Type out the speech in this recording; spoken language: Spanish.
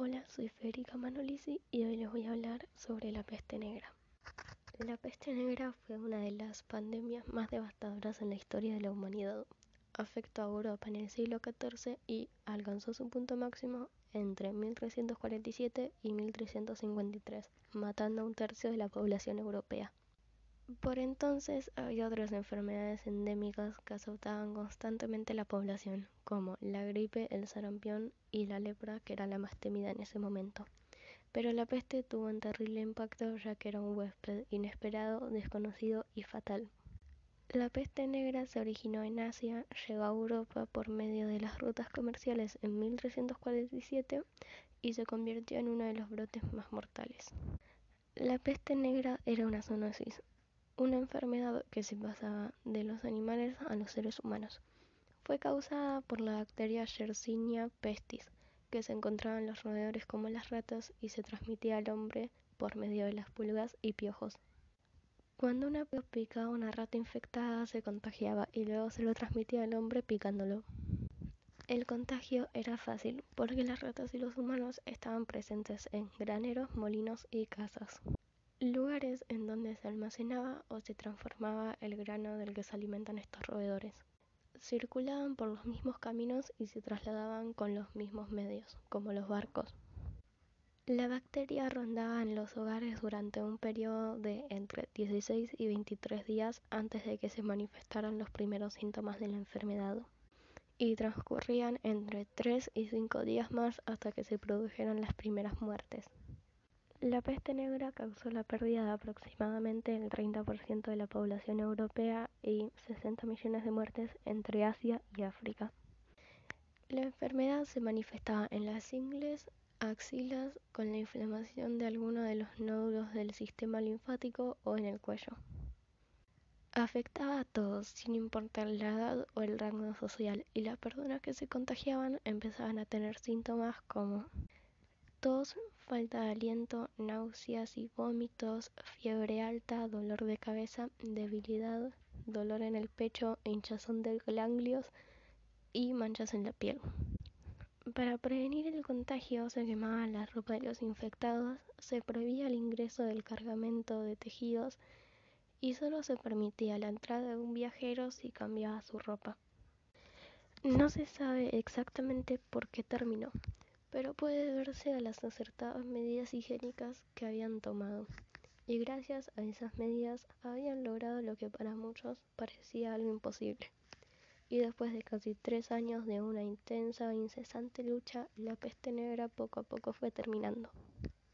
Hola, soy Federica Manolisi y hoy les voy a hablar sobre la peste negra. La peste negra fue una de las pandemias más devastadoras en la historia de la humanidad. Afectó a Europa en el siglo XIV y alcanzó su punto máximo entre 1347 y 1353, matando a un tercio de la población europea. Por entonces había otras enfermedades endémicas que azotaban constantemente la población, como la gripe, el sarampión y la lepra, que era la más temida en ese momento. Pero la peste tuvo un terrible impacto ya que era un huésped inesperado, desconocido y fatal. La peste negra se originó en Asia, llegó a Europa por medio de las rutas comerciales en 1347 y se convirtió en uno de los brotes más mortales. La peste negra era una zoonosis, una enfermedad que se pasaba de los animales a los seres humanos. Fue causada por la bacteria Yersinia pestis, que se encontraba en los roedores como las ratas y se transmitía al hombre por medio de las pulgas y piojos. Cuando una picaba a una rata infectada se contagiaba y luego se lo transmitía al hombre picándolo. El contagio era fácil porque las ratas y los humanos estaban presentes en graneros, molinos y casas lugares en donde se almacenaba o se transformaba el grano del que se alimentan estos roedores. Circulaban por los mismos caminos y se trasladaban con los mismos medios, como los barcos. La bacteria rondaba en los hogares durante un periodo de entre 16 y 23 días antes de que se manifestaran los primeros síntomas de la enfermedad y transcurrían entre 3 y 5 días más hasta que se produjeran las primeras muertes. La peste negra causó la pérdida de aproximadamente el 30% de la población europea y 60 millones de muertes entre Asia y África. La enfermedad se manifestaba en las ingles, axilas, con la inflamación de alguno de los nódulos del sistema linfático o en el cuello. Afectaba a todos, sin importar la edad o el rango social, y las personas que se contagiaban empezaban a tener síntomas como tos, falta de aliento, náuseas y vómitos, fiebre alta, dolor de cabeza, debilidad, dolor en el pecho, hinchazón de ganglios y manchas en la piel. Para prevenir el contagio se quemaba la ropa de los infectados, se prohibía el ingreso del cargamento de tejidos y solo se permitía la entrada de un viajero si cambiaba su ropa. No se sabe exactamente por qué terminó pero puede deberse a las acertadas medidas higiénicas que habían tomado. Y gracias a esas medidas habían logrado lo que para muchos parecía algo imposible. Y después de casi tres años de una intensa e incesante lucha, la peste negra poco a poco fue terminando.